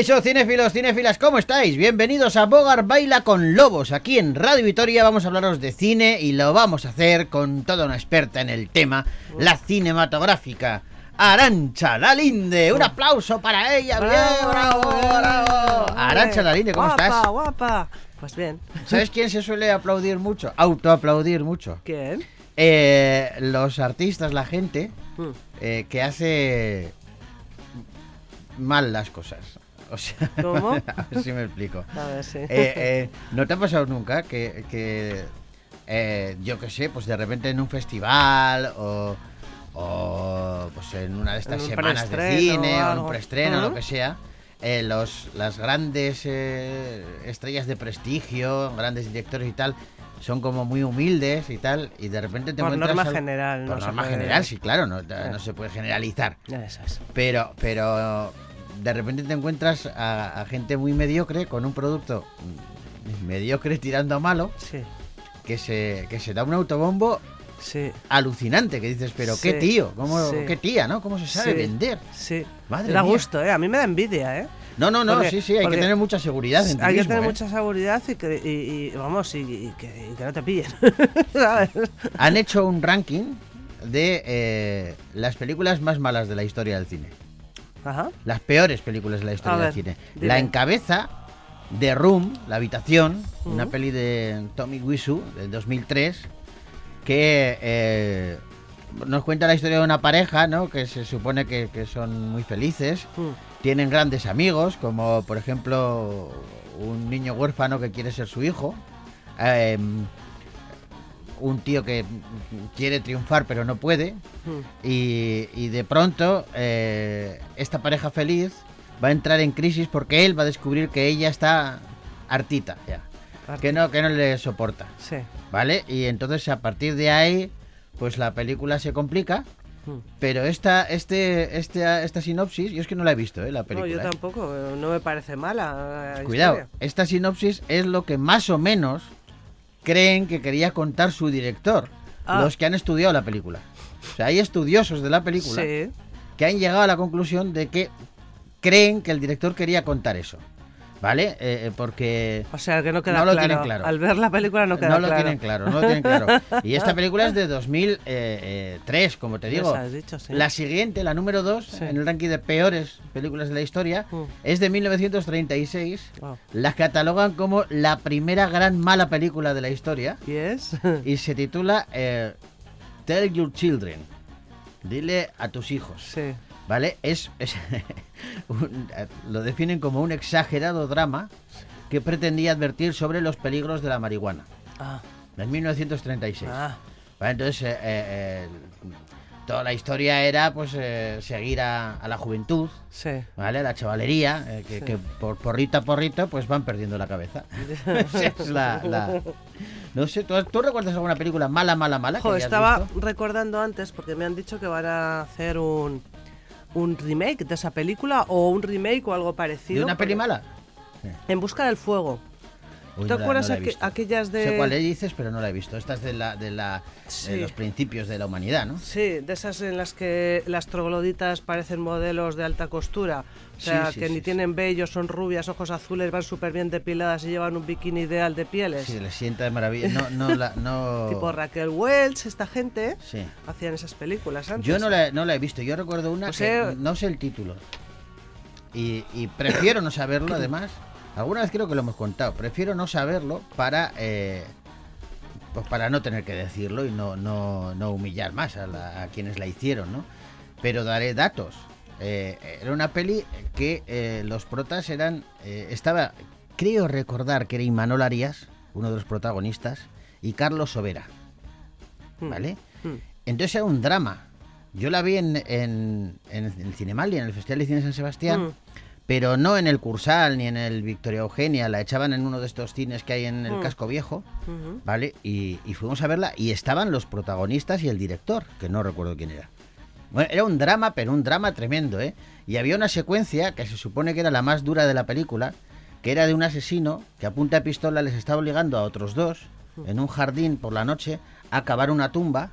Caixo, cinéfilos, cinéfilas, ¿cómo estáis? Bienvenidos a Bogar Baila con Lobos. Aquí en Radio Vitoria vamos a hablaros de cine y lo vamos a hacer con toda una experta en el tema, la cinematográfica. Arancha Lalinde, un aplauso para ella, bien, bravo, bravo. Arancha Lalinde, ¿cómo guapa, estás? Guapa, Pues bien. ¿Sabes quién se suele aplaudir mucho? Autoaplaudir mucho. ¿Quién? Eh, los artistas, la gente Mm. eh, que hace mal las cosas. O sea, ¿Cómo? a ver si me explico. A ver, sí. Eh, eh, ¿No te ha pasado nunca que, que, eh, yo qué sé, pues de repente en un festival o, o, pues en una de estas semanas de cine o en un preestreno, Ujú. lo que sea, los, las grandes estrellas de prestigio, grandes directores y tal, son como muy humildes y tal, y de repente te Por encuentras norma al- general, Por no norma puede- general, sí, claro, no, no se puede generalizar. Eso es. Pero, pero de repente te encuentras a, a gente muy mediocre con un producto mediocre tirando a malo Sí, que se, que se da un autobombo sí, alucinante que dices, pero qué Sí, tío, cómo, sí. qué tía, ¿no? ¿Cómo se sabe vender? sí. Madre da mía. gusto, ¿eh? A mí me da envidia, ¿eh? No, no, no, Porque- sí, sí, hay que tener mucha seguridad en ti Hay que mismo, tener ¿eh? mucha seguridad y que, y, y, vamos, y, y que, no te pillen. ¿Sabes? Han hecho un ranking de eh, las películas más malas de la historia del cine. Ajá. Las peores películas de la historia del cine. dime. La encabeza The Room, La Habitación, una peli de Tommy Wiseau del 2003, que eh, nos cuenta la historia de una pareja, ¿no? Que se supone que, que son muy felices, Mm. tienen grandes amigos, como por ejemplo un niño huérfano que quiere ser su hijo, em, un tío que quiere triunfar pero no puede, Mm. y, y de pronto eh, esta pareja feliz va a entrar en crisis porque él va a descubrir que ella está hartita ya, que no, que no le soporta, Sí. ¿vale? Y entonces a partir de ahí, pues la película se complica, Mm. pero esta, este, este, esta sinopsis, yo es que no la he visto, ¿eh? La No, película. yo ¿eh? tampoco, eh, no me parece mala. la Cuidado, historia. esta sinopsis es lo que más o menos creen que quería contar su director, Ah. los que han estudiado la película. O sea, hay estudiosos de la película Sí. que han llegado a la conclusión de que creen que el director quería contar eso. ¿Vale? Eh, eh, porque O sea, que no queda No lo claro. tienen claro. Al ver la película no queda no lo claro. tienen claro, no lo tienen claro. Y esta película es de 2003, como te digo. has dicho, sí. La siguiente, la número 2, Sí. en el ranking de peores películas de la historia, Mm. es de 1936. Oh. La catalogan como la primera gran mala película de la historia ¿Y es? y se titula eh, Tell Your Children. Dile a tus hijos. sí. ¿Vale? Es, es un- lo definen como un exagerado drama que pretendía advertir sobre los peligros de la marihuana. Ah, En 1936. ah. ¿Vale? Entonces, eh, eh, eh, toda la historia era pues eh, seguir a, a la juventud, Sí. ¿vale? A la chavalería, eh, que, Sí. que por porrito a porrito pues van perdiendo la cabeza. Es la, la- No sé, ¿tú, tú recuerdas alguna película mala, mala, mala? Jo, estaba visto? recordando antes porque me han dicho que van a hacer un, un remake de esa película o un remake o algo parecido. ¿De una peli mala? En busca del fuego. Uy, ¿Te no la- acuerdas no la he aqu- visto. aquellas de- Sé cuál le dices, pero no la he visto. Esta es de, la, de, la, Sí. de los principios de la humanidad, ¿no? Sí, de esas en las que las trogloditas parecen modelos de alta costura. O sea, Sí, sí, que ni tienen vellos, son rubias, ojos azules, van súper bien depiladas y llevan un bikini ideal de pieles. Sí, le sienta de maravilla. No, no, la, no... Tipo Raquel Welch, esta gente, Sí. hacían esas películas antes. Yo no la, no la he visto. Yo recuerdo una Pues, que no sé el título. Y, y prefiero no saberlo, además. Alguna vez creo que lo hemos contado. Prefiero no saberlo para... eh, pues para no tener que decirlo y no, no, no humillar más a, la- a quienes la hicieron, ¿no? Pero daré datos. Eh, era una peli que eh, los protas eran... estaba... Creo recordar que era Imanol Arias, uno de los protagonistas, y Carlos Sobera. Hmm. ¿Vale? Hmm. Entonces era un drama. Yo la vi en, en, en el Cinemal y en el Festival de Cine San Sebastián, Mm. Pero no en el Cursal ni en el Victoria Eugenia. La echaban en uno de estos cines que hay en el Mm. Casco Viejo. ¿vale? Y, y fuimos a verla y estaban los protagonistas y el director, que no recuerdo quién era. Bueno, era un drama, pero un drama tremendo, ¿eh? Y había una secuencia que se supone que era la más dura de la película, que era de un asesino que a punta de pistola les estaba obligando a otros dos, en un jardín por la noche, a cavar una tumba.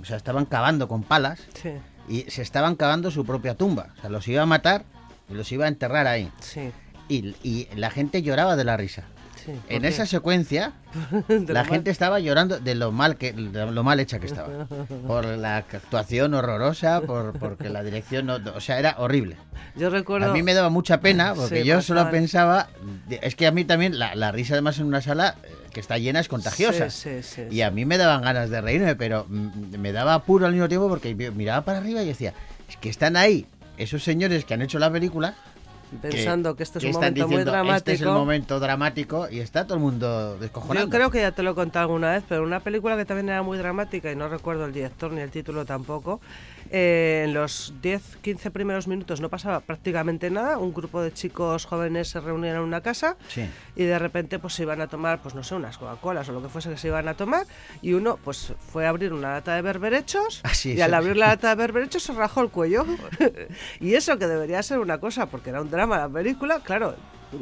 O sea, estaban cavando con palas Sí. y se estaban cavando su propia tumba. O sea, los iba a matar los iba a enterrar ahí. Sí, Y, y la gente lloraba de la risa. sí. ¿por En qué? esa secuencia, la gente estaba llorando de lo mal que de lo mal hecha que estaba. Por la actuación horrorosa, por porque la dirección no, o sea, era horrible. Yo recuerdo... A mí me daba mucha pena porque Sí, yo solo mal. pensaba, es que a mí también la, la risa además en una sala eh, que está llena es contagiosa. Sí, sí, sí, Y a mí me daban ganas de reírme, pero me daba apuro al mismo tiempo porque miraba para arriba y decía, es que están ahí esos señores que han hecho la película Pensando que, este es que un momento muy diciendo, dramático. Este es el momento dramático y está todo el mundo descojonado. Yo creo que ya te lo he contado alguna vez, pero una película que también era muy dramática y no recuerdo el director ni el título tampoco. eh, en los 10-15 primeros minutos no pasaba prácticamente nada. Un grupo de chicos jóvenes se reunían en una casa Sí. y de repente pues se iban a tomar, pues no sé, unas Coca-Colas o lo que fuese que se iban a tomar y uno pues fue a abrir una lata de berberechos Ah, sí, y al sí. abrir la lata de berberechos se rajó el cuello. y eso que debería ser una cosa, porque era un la película, claro,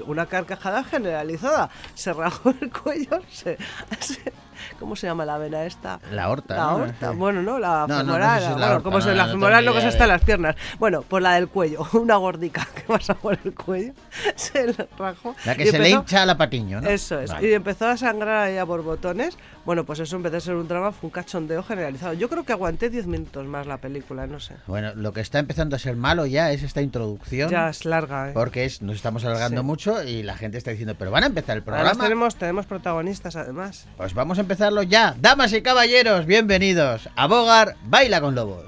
una carcajada generalizada. Se rajó el cuello, se... se- ¿Cómo se llama la vena esta? La horta. La Sí. bueno, no, la No, no, no femoral, sé si bueno, ¿cómo se la femoral? Lo que se está en las piernas. Bueno, pues la del cuello, una gordica que pasa por el cuello, se le rajó. La que y se le empezó- hincha a la patiño, ¿no? eso es. Vale. Y empezó a sangrar ahí a borbotones. Bueno, pues eso vez de ser un drama fue un cachondeo generalizado. Yo creo que aguanté 10 minutos más la película, no sé. Bueno, lo que está empezando a ser malo ya es esta introducción. Ya es larga, ¿eh? Porque es, nos estamos alargando Sí. mucho y la gente está diciendo, pero van a empezar el Además programa. tenemos, tenemos protagonistas además. Pues vamos a empezarlo ya. Damas y caballeros, bienvenidos a Bogar Baila con Lobos.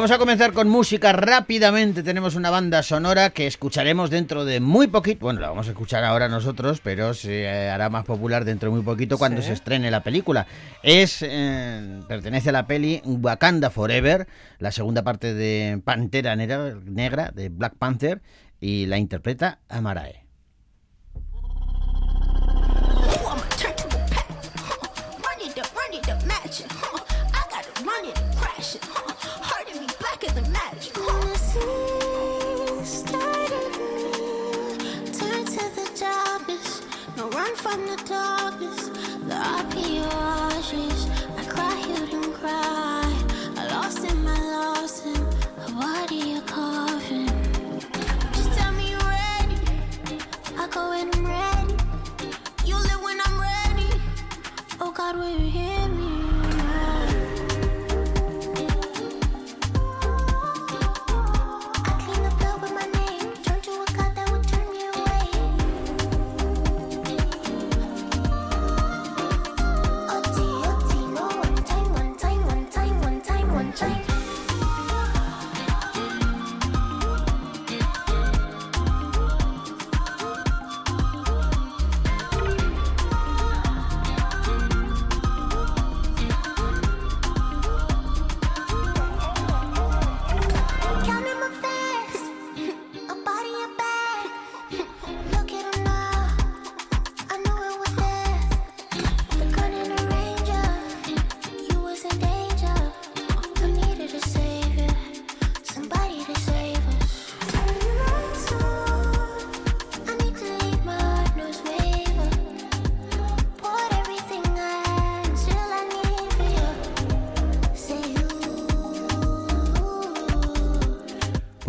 Vamos a comenzar con música rápidamente. Tenemos una banda sonora que escucharemos dentro de muy poquito. Bueno, la vamos a escuchar ahora nosotros, pero se eh, hará más popular dentro de muy poquito cuando Sí. se estrene la película. Es eh, pertenece a la peli Wakanda Forever, la segunda parte de Pantera Negra de Black Panther y la interpreta Amarae.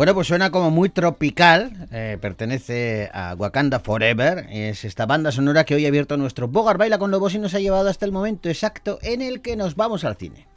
Bueno, pues suena como muy tropical, eh, pertenece a Wakanda Forever, es esta banda sonora que hoy ha abierto nuestro Bogar Baila con Lobos y nos ha llevado hasta el momento exacto en el que nos vamos al cine.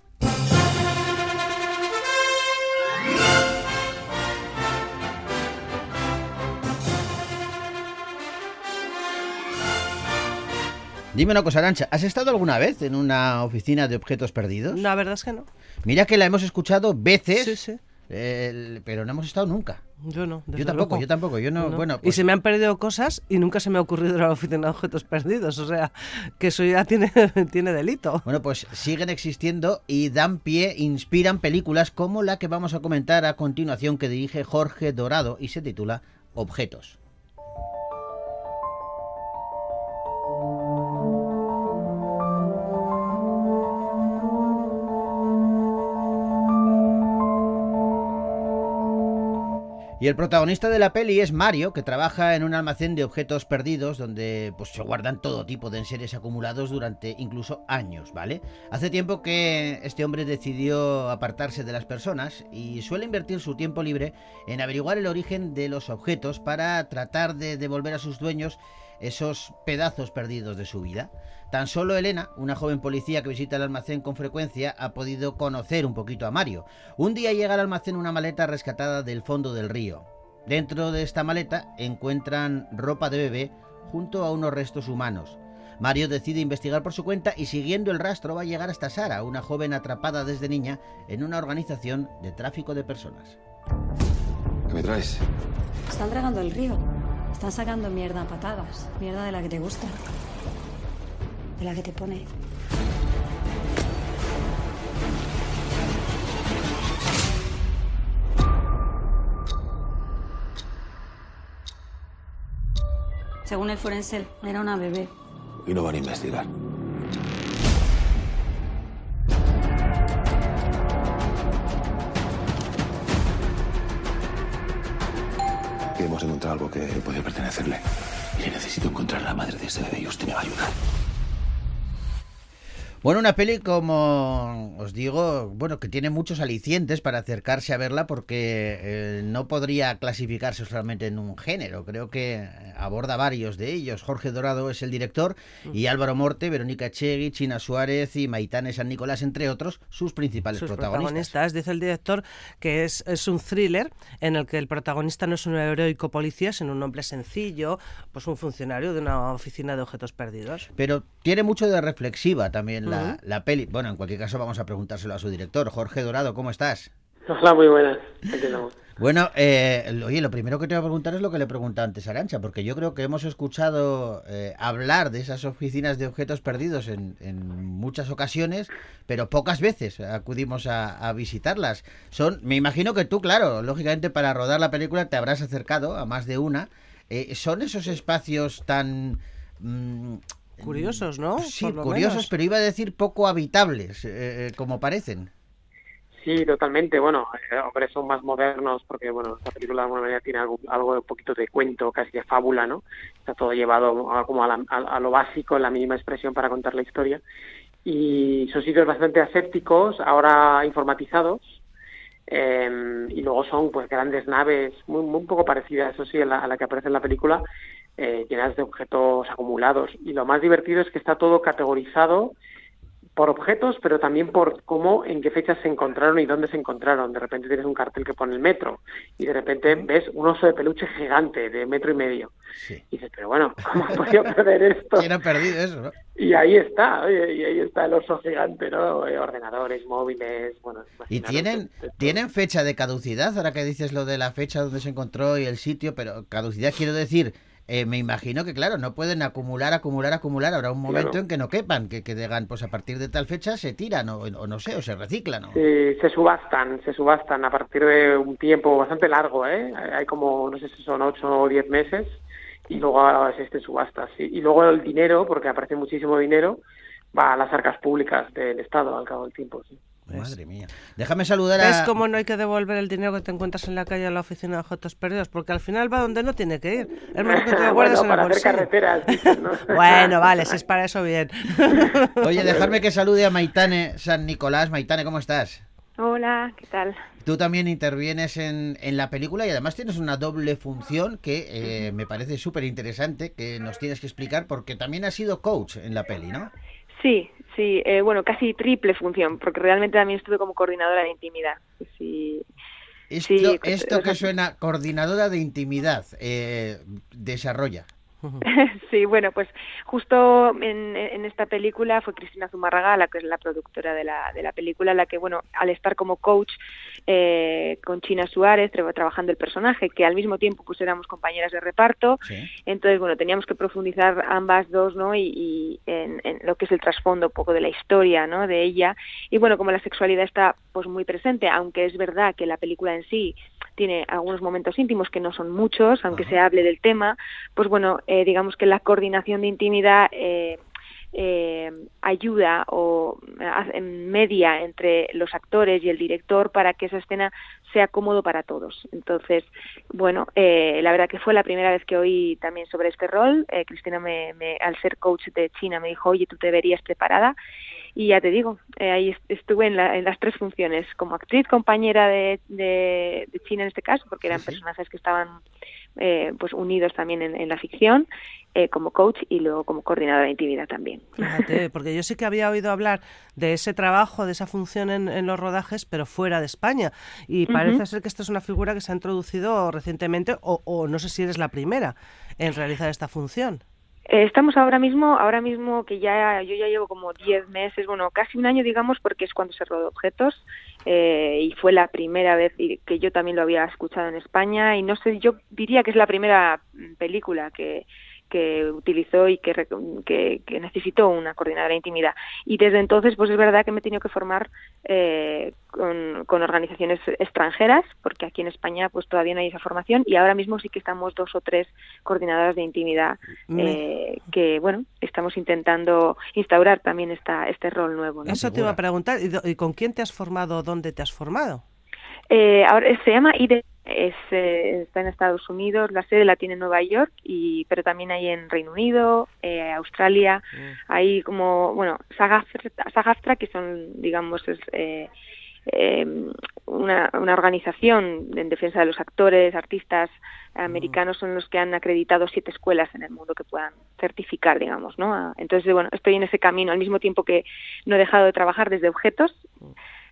Dime una cosa, Arancha, ¿has estado alguna vez en una oficina de objetos perdidos? La verdad es que no. Mira que la hemos escuchado veces sí, sí eh, pero no hemos estado nunca. Yo no. Yo tampoco, yo tampoco. Yo no, No. bueno, y pues- se me han perdido cosas y nunca se me ha ocurrido la oficina de objetos perdidos. O sea, que eso ya tiene, tiene delito. Bueno, pues siguen existiendo y dan pie, inspiran películas como la que vamos a comentar a continuación que dirige Jorge Dorado y se titula Objetos. Y el protagonista de la peli es Mario, que trabaja en un almacén de objetos perdidos donde pues, se guardan todo tipo de enseres acumulados durante incluso años, ¿vale? Hace tiempo que este hombre decidió apartarse de las personas y suele invertir su tiempo libre en averiguar el origen de los objetos para tratar de devolver a sus dueños esos pedazos perdidos de su vida. Tan solo Elena, una joven policía que visita el almacén con frecuencia, ha podido conocer un poquito a Mario. Un día llega al almacén una maleta rescatada del fondo del río. Dentro de esta maleta encuentran ropa de bebé junto a unos restos humanos. Mario decide investigar por su cuenta y siguiendo el rastro va a llegar hasta Sara, una joven atrapada desde niña en una organización de tráfico de personas. ¿Qué me traes? Están dragando el río. Están sacando mierda a patadas. Mierda de la que te gusta. De la que te pone. Según el forense, era una bebé. Y no van a investigar. Que hemos encontrado algo que puede pertenecerle. Y le necesito encontrar a la madre de ese bebé y usted me va a ayudar. Bueno, una peli como os digo, bueno, que tiene muchos alicientes para acercarse a verla porque eh, no podría clasificarse solamente en un género. Creo que aborda varios de ellos. Jorge Dorado es el director y Álvaro Morte, Verónica Chegui, China Suárez y Maitane San Nicolás, entre otros, sus principales Sus protagonistas. protagonistas. Dice el director que es, es un thriller en el que el protagonista no es un heroico policía, sino un hombre sencillo, pues un funcionario de una oficina de objetos perdidos. Pero tiene mucho de reflexiva también la, la peli. Bueno, en cualquier caso vamos a preguntárselo a su director. Jorge Dorado, ¿cómo estás? Hola, muy buenas. Aquí estamos. Bueno, eh, oye, lo primero que te voy a preguntar es lo que le pregunté antes a Arancha, porque yo creo que hemos escuchado eh, hablar de esas oficinas de objetos perdidos en, en muchas ocasiones, pero pocas veces acudimos a, a visitarlas. Son, me imagino que tú, claro, lógicamente para rodar la película te habrás acercado a más de una. Eh, ¿Son esos espacios tan... mm, Curiosos, ¿no? Sí, curiosos, menos. pero iba a decir poco habitables, eh, eh, como parecen. Sí, totalmente. Bueno, eh, hombre, son más modernos porque, bueno, esta película de alguna manera tiene algo, algo de un poquito de cuento, casi de fábula, ¿no? Está todo llevado a, como a, la- a- a lo básico, en la mínima expresión para contar la historia. Y son sitios bastante asépticos, ahora informatizados. Eh, y luego son pues grandes naves, muy, muy poco parecidas, eso sí, a la, a la que aparece en la película, eh, llenas de objetos acumulados. Y lo más divertido es que está todo categorizado por objetos, pero también por cómo, en qué fechas se encontraron y dónde se encontraron. De repente tienes un cartel que pone el metro y de repente ves un oso de peluche gigante de metro y medio. Sí. Y dices, pero bueno, ¿cómo has podido perder esto? ¿Quién ha perdido eso? no? Y ahí está, oye, y ahí está el oso gigante, ¿no? Eh, Ordenadores, móviles, bueno. ¿Y tienen, tienen fecha de caducidad? Ahora que dices lo de la fecha donde se encontró y el sitio, pero caducidad quiero decir, eh, me imagino que claro, no pueden acumular, acumular, acumular. Habrá un momento Claro. en que no quepan, que, que digan, pues a partir de tal fecha se tiran o, o no sé, o se reciclan. Sí, se subastan, se subastan a partir de un tiempo bastante largo, ¿eh? Hay como, no sé si son ocho o diez meses y luego existen subastas. sí. Y luego el dinero, porque aparece muchísimo dinero, va a las arcas públicas del Estado al cabo del tiempo. Sí. Madre mía. Déjame saludar a... ¿Ves cómo no hay que devolver el dinero que te encuentras en la calle a la oficina de objetos perdidos? Porque al final va donde no tiene que ir. Es mejor que te lo guardes bueno, en el para hacer bolsillo. carreteras. dicen, ¿no? Bueno, vale, si es para eso, bien. Oye, dejarme que salude a Maitane San Nicolás. Maitane, ¿cómo estás? Hola, ¿qué tal? Tú también intervienes en, en la película y además tienes una doble función que eh, me parece súper interesante, que nos tienes que explicar porque también has sido coach en la peli, ¿no? Sí, sí, eh, bueno, casi triple función, porque realmente también estuve como coordinadora de intimidad. Sí, Esto, Sí, esto que suena coordinadora de intimidad, eh, desarrolla. sí, bueno, pues justo en, en esta película fue Cristina Zumarraga, la que es la productora de la, de la película, la que, bueno, al estar como coach eh, con China Suárez, tra- trabajando el personaje, que al mismo tiempo pues éramos compañeras de reparto, Sí. entonces, bueno, teníamos que profundizar ambas dos, ¿no? Y, y en, en lo que es el trasfondo un poco de la historia, ¿no? De ella. Y bueno, como la sexualidad está pues muy presente, aunque es verdad que la película en sí tiene algunos momentos íntimos que no son muchos, aunque se hable del tema, pues bueno, eh, digamos que la coordinación de intimidad eh, eh, ayuda o hace- media entre los actores y el director para que esa escena sea cómodo para todos. Entonces, bueno, eh, la verdad que fue la primera vez que oí también sobre este rol. Eh, Cristina, me, me- al ser coach de China, me dijo, oye, tú te verías preparada. Y ya te digo, eh, ahí est- estuve en, la- en las tres funciones, como actriz, compañera de, de, de China en este caso, porque eran personajes que estaban eh, pues unidos también en, en la ficción, eh, como coach y luego como coordinadora de intimidad también. Fíjate, porque yo sí que había oído hablar de ese trabajo, de esa función en, en los rodajes, pero fuera de España. Y parece ser que esta es una figura que se ha introducido recientemente, o, o no sé si eres la primera en realizar esta función. Eh, Estamos ahora mismo, ahora mismo que ya yo ya llevo como 10 meses, bueno, casi un año digamos, porque es cuando se rodó Objetos eh, y fue la primera vez que yo también lo había escuchado en España y no sé, yo diría que es la primera mm, película que que utilizó y que, que, que necesitó una coordinadora de intimidad. Y desde entonces, pues es verdad que me he tenido que formar eh, con, con organizaciones extranjeras, porque aquí en España pues todavía no hay esa formación y ahora mismo sí que estamos dos o tres coordinadoras de intimidad Me- eh, que, bueno, estamos intentando instaurar también esta, este rol nuevo. ¿no? Eso te iba a preguntar. ¿Y, con quién te has formado? ¿Dónde te has formado? Eh, ahora se llama IDE, es, eh, está en Estados Unidos, la sede la tiene en Nueva York, y, pero también hay en Reino Unido, eh, Australia, hay como, bueno, SAG-AFTRA, que son, digamos, es, eh, eh, una, una organización en defensa de los actores, artistas americanos, son los que han acreditado siete escuelas en el mundo que puedan certificar, digamos, ¿no? Ah, Entonces, bueno, estoy en ese camino, al mismo tiempo que no he dejado de trabajar desde objetos,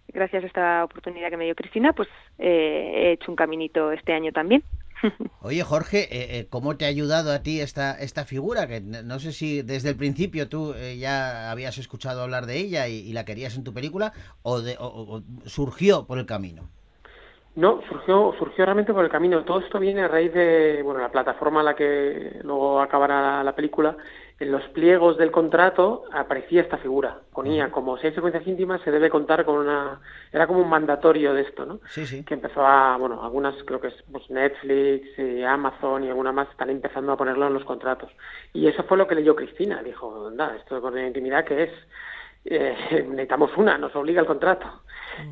gracias a esta oportunidad que me dio Cristina, pues eh, he hecho un caminito este año también. Oye, Jorge, eh, eh, ¿cómo te ha ayudado a ti esta, esta figura? Que no sé si desde el principio tú eh, ya habías escuchado hablar de ella y, y la querías en tu película o, de- o surgió por el camino. No, surgió, surgió realmente por el camino. Todo esto viene a raíz de bueno, la plataforma a la que luego acabará la película. En los pliegos del contrato aparecía esta figura. Ponía como si hay secuencias íntimas se debe contar con una... Era como un mandatorio de esto, ¿no? Sí, sí. Que empezó a... Bueno, algunas creo que es pues, Netflix, y Amazon y alguna más están empezando a ponerlo en los contratos. Y eso fue lo que leyó Cristina. Dijo, anda, esto de coordinación de intimidad, ¿qué es? Eh, necesitamos una, nos obliga el contrato.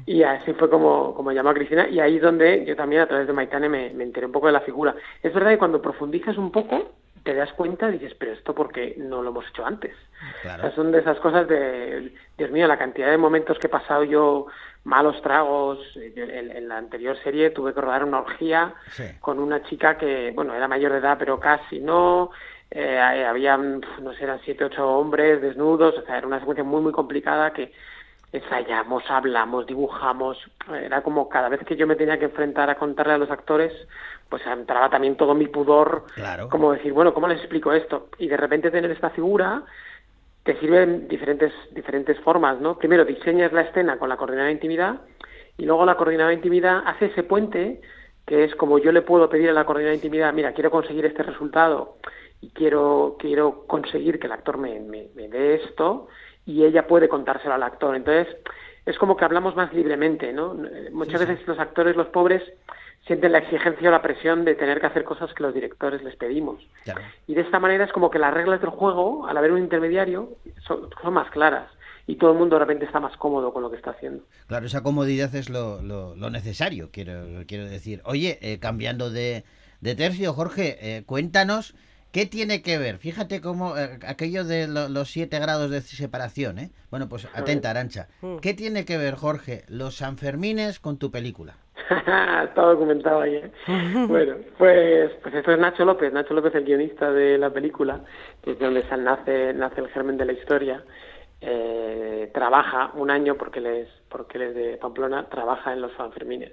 Y así fue como, como llamó a Cristina y ahí es donde yo también a través de Maitane me, me enteré un poco de la figura. Es verdad que cuando profundizas un poco te das cuenta y dices, pero esto porque no lo hemos hecho antes. O sea, Claro. son de esas cosas de, Dios mío, la cantidad de momentos que he pasado yo malos tragos. En, en la anterior serie tuve que rodar una orgía Sí. con una chica que, bueno, era mayor de edad, pero casi no. Eh, habían, pf, no sé, eran siete, ocho hombres desnudos. O sea, era una secuencia muy, muy complicada que ensayamos, hablamos, dibujamos. Era como cada vez que yo me tenía que enfrentar a contarle a los actores, pues entraba también todo mi pudor. Claro. Como decir, bueno, ¿cómo les explico esto? Y de repente tener esta figura te sirve en diferentes, diferentes formas, ¿no? Primero diseñas la escena con la coordinadora de intimidad y luego la coordinadora de intimidad hace ese puente que es como yo le puedo pedir a la coordinadora de intimidad, mira, quiero conseguir este resultado y quiero, quiero conseguir que el actor me, me, me dé esto y ella puede contárselo al actor. Entonces, es como que hablamos más libremente, ¿no? Eh, Muchas veces los actores, los pobres, sienten la exigencia o la presión de tener que hacer cosas que los directores les pedimos. Claro. Y de esta manera es como que las reglas del juego, al haber un intermediario, son, son más claras y todo el mundo de repente está más cómodo con lo que está haciendo. Claro, esa comodidad es lo, lo- lo necesario, quiero, quiero decir. Oye, eh, cambiando de, de tercio, Jorge, eh, cuéntanos qué tiene que ver. Fíjate cómo eh, aquello de lo- los siete grados de separación, ¿eh? Bueno, pues atenta, Arancha. ¿Qué tiene que ver, Jorge, los Sanfermines con tu película? Está documentado ahí. ¿eh? bueno, pues, pues esto es Nacho López, Nacho López, el guionista de la película, que es de donde sal- nace, nace el germen de la historia. Eh, trabaja un año porque él es, porque él es de Pamplona, trabaja en los Sanfermines.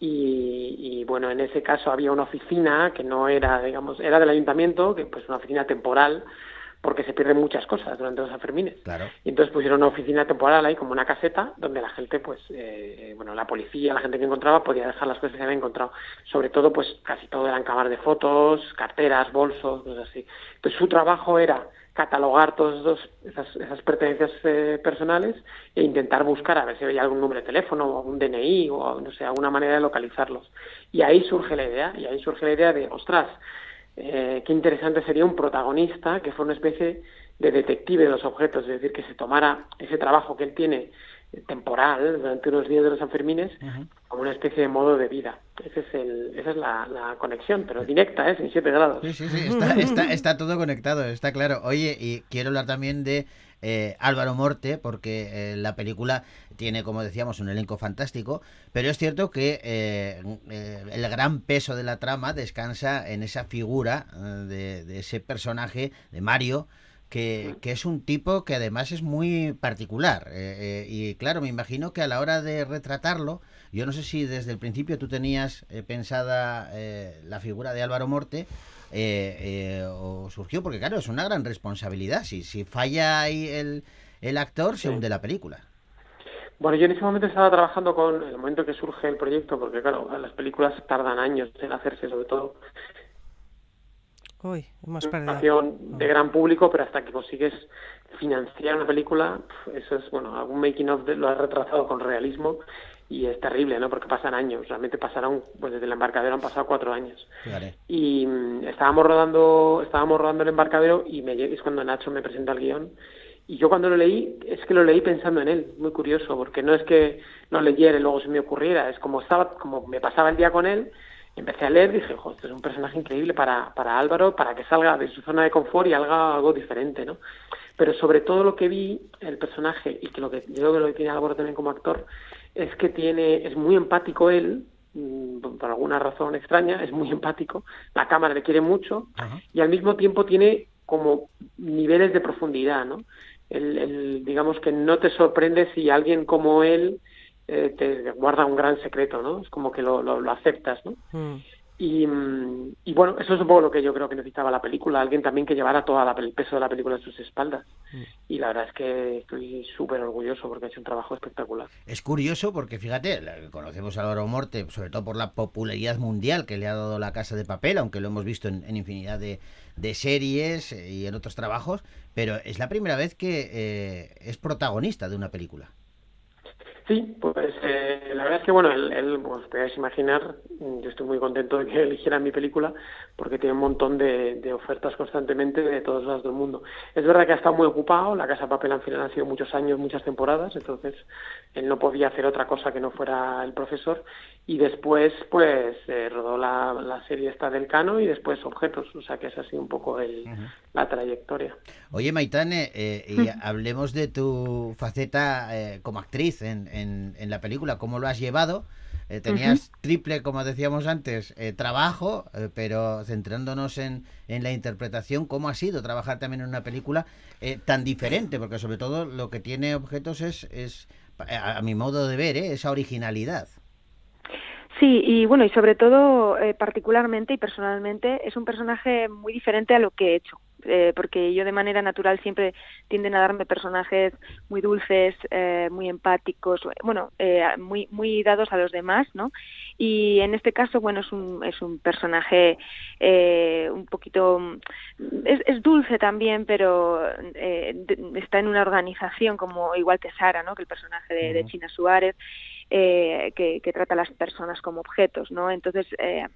Y, y, bueno, en ese caso había una oficina que no era, digamos, era del ayuntamiento, que pues una oficina temporal, porque se pierden muchas cosas durante los Sanfermines. Claro. Y entonces pusieron una oficina temporal ahí, como una caseta, donde la gente, pues, eh, bueno, la policía, la gente que encontraba, podía dejar las cosas que había encontrado. Sobre todo, pues, casi todo eran cámaras de fotos, carteras, bolsos, cosas así. Entonces su trabajo era catalogar todas esas, esas pertenencias eh, personales e intentar buscar a ver si había algún número de teléfono o un DNI o no sé, alguna manera de localizarlos. Y ahí surge la idea, y ahí surge la idea de, ostras, eh, qué interesante sería un protagonista que fuera una especie de detective de los objetos, es decir, que se tomara ese trabajo que él tiene eh, temporal durante unos días de los Sanfermines como una especie de modo de vida. Ese es el, esa es la, conexión, pero directa, ¿eh? sin siete grados. Sí, sí, sí, está, está, todo conectado, está claro. Oye, y quiero hablar también de eh, Álvaro Morte, porque eh, la película tiene, como decíamos, un elenco fantástico, pero es cierto que eh, el gran peso de la trama descansa en esa figura de, de ese personaje, de Mario, que, que es un tipo que además es muy particular. y claro, me imagino que a la hora de retratarlo, yo no sé si desde el principio tú tenías eh, pensada eh, la figura de Álvaro Morte eh, eh, o surgió, porque claro, es una gran responsabilidad. Si, si falla ahí el, el actor, se hunde la película. Bueno, yo en ese momento estaba trabajando con el momento que surge el proyecto, porque claro, las películas tardan años en hacerse, sobre todo Uy, hemos perdido. presentación de gran público, pero hasta que consigues financiar una película, eso es, bueno, algún making of de- lo has retrasado con realismo y es terrible, ¿no? Porque pasan años, realmente pasaron, pues desde el embarcadero han pasado cuatro años. Fíjate. Y mm, estábamos rodando, estábamos rodando el embarcadero y me es cuando Nacho me presenta el guion. Y yo cuando lo leí, es que lo leí pensando en él, muy curioso, porque no es que lo leyera y luego se me ocurriera, es como estaba, como me pasaba el día con él, empecé a leer, dije, joder, este es un personaje increíble para, para Álvaro, para que salga de su zona de confort y haga algo diferente, ¿no? Pero sobre todo lo que vi, el personaje, y que lo que yo creo que lo que tiene Álvaro también como actor, es que tiene, es muy empático él, mm, por alguna razón extraña, es muy empático, la cámara le quiere mucho, Ajá. y al mismo tiempo tiene como niveles de profundidad, ¿no? El, el- digamos que no te sorprende si alguien como él eh, te guarda un gran secreto, ¿no? Es como que lo, lo, lo aceptas, ¿no? Mm. Y, mm, y bueno, eso es un poco lo que yo creo que necesitaba la película, alguien también que llevara todo el peso de la película en sus espaldas. Y la verdad es que estoy súper orgulloso porque ha hecho un trabajo espectacular. Es curioso porque, fíjate, conocemos a Álvaro Morte, sobre todo por la popularidad mundial que le ha dado la Casa de Papel, aunque lo hemos visto en, en infinidad de, de series eh, y en otros trabajos, pero es la primera vez que eh, es protagonista de una película. Sí, pues eh, la verdad es que, bueno, él, él, pues podéis imaginar, mm, yo estoy muy contento de que eligiera mi película porque tiene un montón de, de ofertas constantemente de todos lados del mundo. Es verdad que ha estado muy ocupado, La Casa Papel al final han sido muchos años, muchas temporadas, entonces él no podía hacer otra cosa que no fuera el profesor y después pues eh, rodó la, la serie esta del Cano y después Objetos, o sea que esa ha sido un poco el, la trayectoria. Oye, Maitane, eh, y hablemos de tu faceta eh, como actriz en, en- en la película, cómo lo has llevado. Eh, tenías triple, como decíamos antes, eh, trabajo, eh, pero centrándonos en, en la interpretación, ¿cómo ha sido trabajar también en una película tan diferente? Porque sobre todo lo que tiene objetos es, es a, a mi modo de ver, eh, esa originalidad. Sí, y bueno, y sobre todo, particularmente y personalmente, es un personaje muy diferente a lo que he hecho. Eh, porque yo de manera natural siempre tienden a darme personajes muy dulces, eh, muy empáticos, bueno, eh, muy muy dados a los demás, ¿no? Y en este caso, bueno, es un es un personaje eh, un poquito es, es dulce también, pero eh, está en una organización como igual que Sara, ¿no? Que el personaje de. China Suárez eh, que, que trata a las personas como objetos, ¿no? Entonces eh,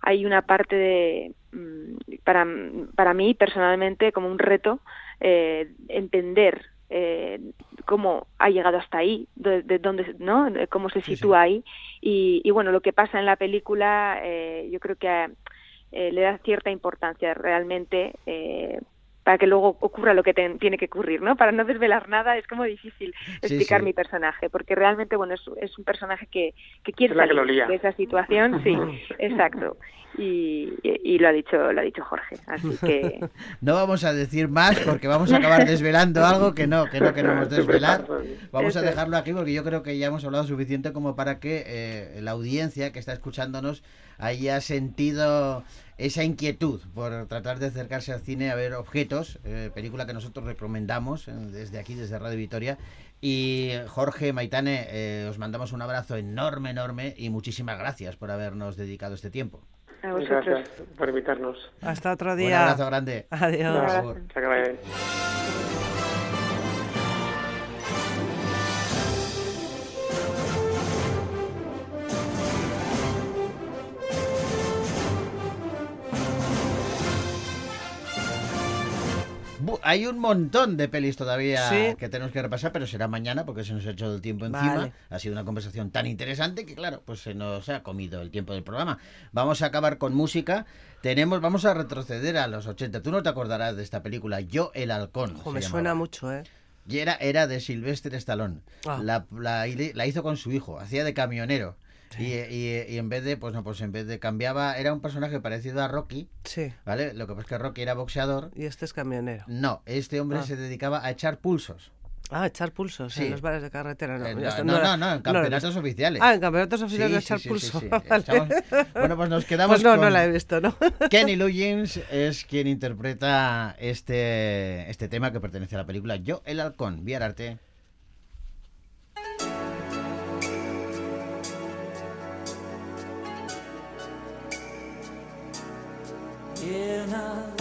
hay una parte de mm, para para mí personalmente como un reto eh, entender eh, cómo ha llegado hasta ahí, de, de dónde, ¿no? De cómo se Sí, sitúa ahí y, y bueno lo que pasa en la película eh, yo creo que eh, le da cierta importancia realmente eh, para que luego ocurra lo que te- tiene que ocurrir, ¿no? Para no desvelar nada es como difícil explicar sí. mi personaje, porque realmente, bueno, es, es un personaje que, que quiere Es la que salir de esa situación, sí, exacto. Y, y, y lo ha dicho lo ha dicho Jorge, así que No vamos a decir más porque vamos a acabar desvelando algo que no, que no queremos desvelar. Vamos a dejarlo aquí porque yo creo que ya hemos hablado suficiente como para que eh, la audiencia que está escuchándonos haya sentido esa inquietud por tratar de acercarse al cine a ver objetos, eh, película que nosotros recomendamos eh, desde aquí, desde Radio Vitoria. Y Jorge, Maitane, eh, os mandamos un abrazo enorme, enorme y muchísimas gracias por habernos dedicado este tiempo. a Muchas vosotros. gracias por invitarnos. Hasta otro Un día. abrazo grande. Adiós. Por Hay un montón de pelis todavía Sí. que tenemos que repasar, pero será mañana porque se nos ha hecho el tiempo encima. Vale. Ha sido una conversación tan interesante que, claro, pues se nos ha comido el tiempo del programa. Vamos a acabar con música. Tenemos, vamos a retroceder a los 80. Tú no te acordarás de esta película, Yo el halcón. Ojo, me llamaba. suena mucho, ¿eh? Y era, era de Sylvester Stallone. Ah. La, la- la hizo con su hijo, hacía de camionero. Y, y- y en vez de, pues no, pues en vez de cambiaba, era un personaje parecido a Rocky, Sí. ¿vale? Lo que pasa es que Rocky era boxeador. Y este es camionero. No, este hombre Ah. se dedicaba a echar pulsos. Ah, echar pulsos Sí. en los bares de carretera. No, Eh, no, no, era- no, no, en campeonatos oficiales. Ah, en campeonatos oficiales de Sí, echar sí, sí, pulso. sí, sí. Vale. Echamos- Bueno, pues nos quedamos Pues no, no la he visto, ¿no? Kenny Loggins es quien interpreta este, este tema que pertenece a la película Yo el halcón. Viararte. In a